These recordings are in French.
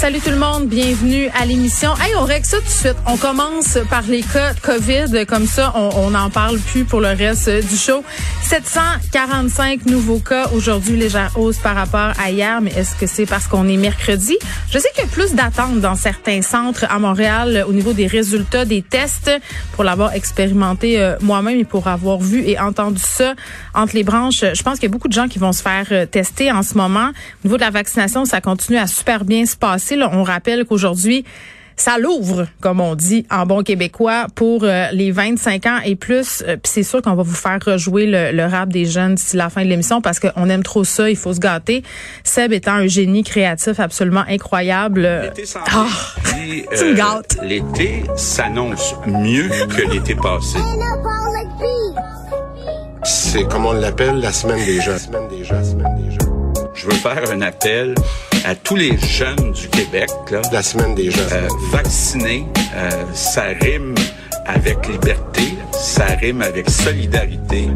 Salut tout le monde, bienvenue à l'émission. Hey, on règle ça tout de suite. On commence par les cas de COVID, comme ça, on n'en parle plus pour le reste du show. 745 nouveaux cas aujourd'hui, légère hausse par rapport à hier, mais est-ce que c'est parce qu'on est mercredi? Je sais qu'il y a plus d'attentes dans certains centres à Montréal au niveau des résultats des tests pour l'avoir expérimenté euh, moi-même et pour avoir vu et entendu ça entre les branches. Je pense qu'il y a beaucoup de gens qui vont se faire euh, tester en ce moment. Au niveau de la vaccination, ça continue à super bien se passer on rappelle qu'aujourd'hui, ça l'ouvre, comme on dit en bon québécois, pour euh, les 25 ans et plus. Euh, puis c'est sûr qu'on va vous faire rejouer le, rap des jeunes d'ici la fin de l'émission parce qu'on aime trop ça, il faut se gâter. Seb étant un génie créatif absolument incroyable. L'été ah, tu me gâtes. L'été s'annonce mieux que l'été passé. C'est comme on l'appelle la semaine des jeunes. Je veux faire un appel à tous les jeunes du Québec. Là, La semaine des jeunes. Euh, vaccinés, euh, ça rime avec liberté, ça rime avec solidarité,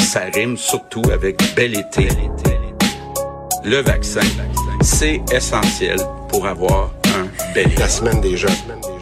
ça rime surtout avec bel été. Le vaccin, c'est essentiel pour avoir un bel été. La semaine des jeunes.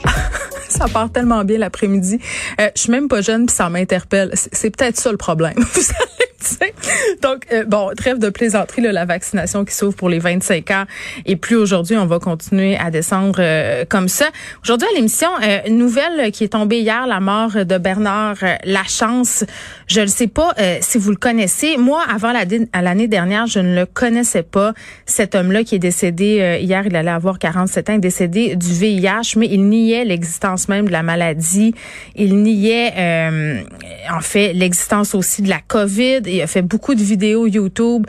ça part tellement bien l'après-midi. Euh, je suis même pas jeune puis ça m'interpelle. C'est peut-être ça le problème. Donc, euh, bon, trêve de plaisanterie, là, la vaccination qui s'ouvre pour les 25 ans. Et plus aujourd'hui, on va continuer à descendre euh, comme ça. Aujourd'hui, à l'émission, euh, nouvelle qui est tombée hier, la mort de Bernard Lachance. Je ne sais pas si vous le connaissez. Moi, avant l'année dernière, je ne le connaissais pas. Cet homme-là qui est décédé hier, il allait avoir 47 ans, décédé du VIH, mais il niait l'existence même de la maladie. Il niait, en fait, l'existence aussi de la COVID il a fait beaucoup de vidéos YouTube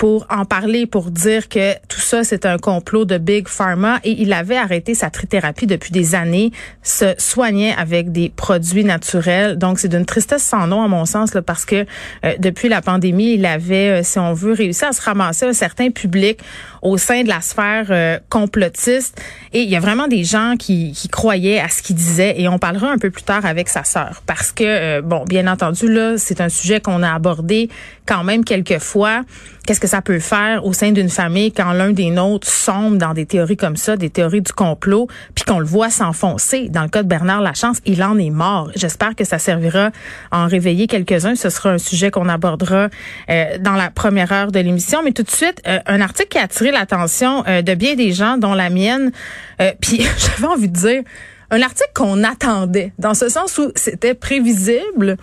pour en parler, pour dire que tout ça, c'est un complot de Big Pharma. Et il avait arrêté sa trithérapie depuis des années, se soignait avec des produits naturels. Donc, c'est d'une tristesse sans nom, à mon sens, là, parce que euh, depuis la pandémie, il avait, euh, si on veut, réussi à se ramasser un certain public au sein de la sphère euh, complotiste. Et il y a vraiment des gens qui, qui croyaient à ce qu'il disait. Et on parlera un peu plus tard avec sa sœur. Parce que, bon, bien entendu, là, c'est un sujet qu'on a abordé quand même quelques fois. Qu'est-ce que ça peut faire au sein d'une famille quand l'un des nôtres sombre dans des théories comme ça, des théories du complot, puis qu'on le voit s'enfoncer? Dans le cas de Bernard Lachance, il en est mort. J'espère que ça servira à en réveiller quelques-uns. Ce sera un sujet qu'on abordera euh, dans la première heure de l'émission. Mais tout de suite, euh, un article qui a attiré l'attention euh, de bien des gens, dont la mienne. puis j'avais envie de dire un article qu'on attendait, dans ce sens où c'était prévisible.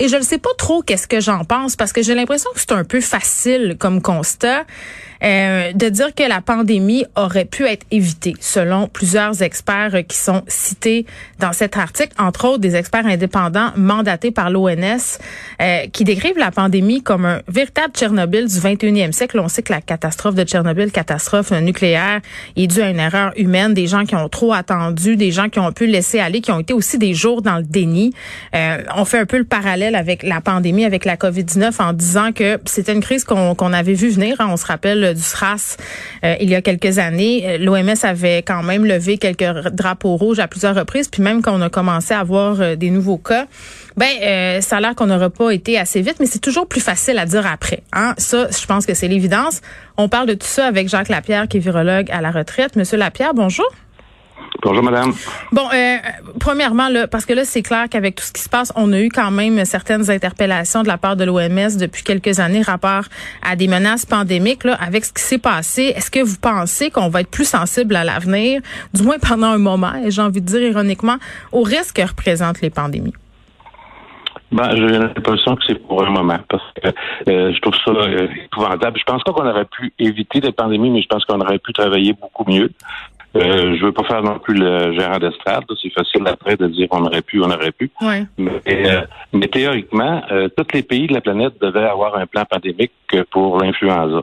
Et je ne sais pas trop qu'est-ce que j'en pense parce que j'ai l'impression que c'est un peu facile comme constat. Euh, de dire que la pandémie aurait pu être évitée, selon plusieurs experts qui sont cités dans cet article, entre autres des experts indépendants mandatés par l'ONS, euh, qui décrivent la pandémie comme un véritable Tchernobyl du 21e siècle. On sait que la catastrophe de Tchernobyl, catastrophe nucléaire, est due à une erreur humaine, des gens qui ont trop attendu, des gens qui ont pu laisser aller, qui ont été aussi des jours dans le déni. Euh, on fait un peu le parallèle avec la pandémie, avec la COVID-19, en disant que c'était une crise qu'on avait vu venir. Hein. On se rappelle du SRAS euh, il y a quelques années. Euh, L'OMS avait quand même levé quelques drapeaux rouges à plusieurs reprises, puis même quand on a commencé à avoir euh, des nouveaux cas, ben ça a l'air qu'on n'aurait pas été assez vite, mais c'est toujours plus facile à dire après. Hein? Ça, je pense que c'est l'évidence. On parle de tout ça avec Jacques Lapierre, qui est virologue à la retraite. Monsieur Lapierre, bonjour. Bonjour, madame. Bon, euh, premièrement, là, parce que là, c'est clair qu'avec tout ce qui se passe, on a eu quand même certaines interpellations de la part de l'OMS depuis quelques années rapport à des menaces pandémiques. Là, avec ce qui s'est passé, est-ce que vous pensez qu'on va être plus sensible à l'avenir, du moins pendant un moment, et j'ai envie de dire ironiquement, aux risques que représentent les pandémies? Ben, j'ai l'impression que c'est pour un moment, parce que euh, je trouve ça euh, épouvantable. Je pense pas qu'on aurait pu éviter des pandémies, mais je pense qu'on aurait pu travailler beaucoup mieux. Euh, je veux pas faire non plus le gérant d'estrade. C'est facile après de dire on aurait pu, on aurait pu. Ouais. Mais, euh, mais, théoriquement, euh, tous les pays de la planète devaient avoir un plan pandémique pour l'influenza.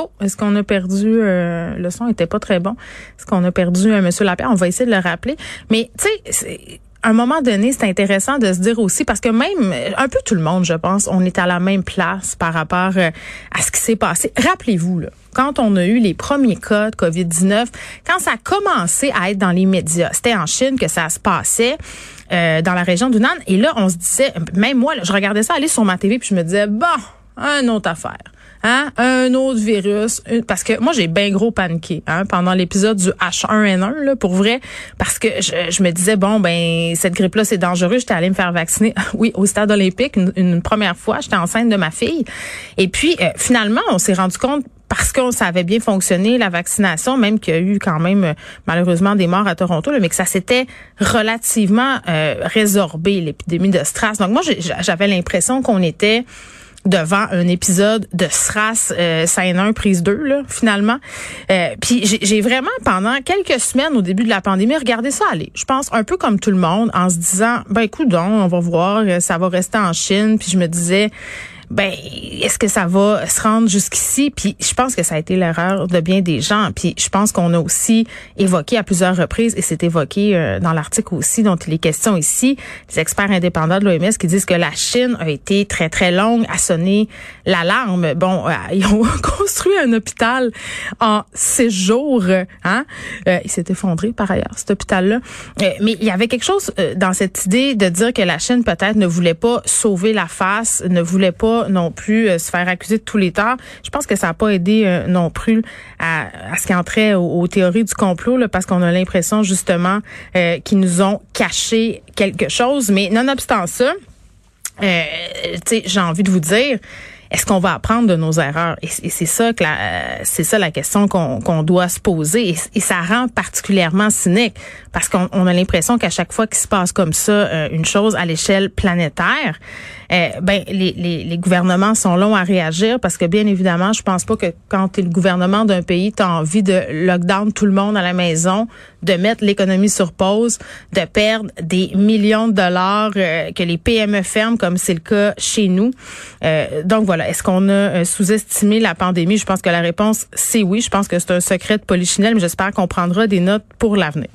Oh, est-ce qu'on a perdu le son était pas très bon. Est-ce qu'on a perdu Monsieur Lapierre? On va essayer de le rappeler. Mais tu sais, un moment donné, c'est intéressant de se dire aussi, parce que même, un peu tout le monde, je pense, on est à la même place par rapport euh, à ce qui s'est passé. Rappelez-vous, là, quand on a eu les premiers cas de COVID-19, quand ça a commencé à être dans les médias, c'était en Chine que ça se passait. Euh, dans la région du Nan. Et là, on se disait, même moi, je regardais ça aller sur ma TV, puis je me disais, bon, une autre affaire. Hein? Un autre virus. Parce que moi, j'ai bien gros paniqué hein, pendant l'épisode du H1N1, là, pour vrai, parce que je, me disais, bon, ben cette grippe-là, c'est dangereux. J'étais allée me faire vacciner, oui, au stade olympique, une, première fois. J'étais enceinte de ma fille. Et puis, euh, finalement, on s'est rendu compte parce qu'on savait bien fonctionner la vaccination, même qu'il y a eu quand même euh, malheureusement des morts à Toronto, mais que ça s'était relativement euh, résorbé l'épidémie de Stras. Donc moi j'avais l'impression qu'on était devant un épisode de SRAS euh, scène 1 prise 2 là finalement. Euh, puis j'ai vraiment pendant quelques semaines au début de la pandémie regardé ça aller. Je pense un peu comme tout le monde en se disant ben écoute on va voir euh, ça va rester en Chine puis je me disais ben est-ce que ça va se rendre jusqu'ici? Puis je pense que ça a été l'erreur de bien des gens. Puis je pense qu'on a aussi évoqué à plusieurs reprises et c'est évoqué euh, dans l'article aussi dont il est question ici, les experts indépendants de l'OMS qui disent que la Chine a été très très longue à sonner l'alarme. Bon, euh, ils ont construit un hôpital en six jours. Hein? Euh, il s'est effondré par ailleurs cet hôpital-là. mais il y avait quelque chose dans cette idée de dire que la Chine peut-être ne voulait pas sauver la face, ne voulait pas non plus euh, se faire accuser de tous les torts. Je pense que ça n'a pas aidé euh, non plus à, ce qui entrait aux, théories du complot, parce qu'on a l'impression justement euh, qu'ils nous ont caché quelque chose. Mais nonobstant ça, j'ai envie de vous dire, est-ce qu'on va apprendre de nos erreurs? Et, c'est ça que c'est ça la question qu'on doit se poser. Et, ça rend particulièrement cynique parce qu'on a l'impression qu'à chaque fois qu'il se passe comme ça une chose à l'échelle planétaire, euh, ben les, les, les, gouvernements sont longs à réagir parce que bien évidemment, je pense pas que quand tu es le gouvernement d'un pays, tu as envie de lockdown tout le monde à la maison, de mettre l'économie sur pause, de perdre des millions de dollars euh, que les PME ferment comme c'est le cas chez nous. Euh, donc voilà, est-ce qu'on a euh, sous-estimé la pandémie? Je pense que la réponse c'est oui. Je pense que c'est un secret de polichinelle, mais j'espère qu'on prendra des notes pour l'avenir.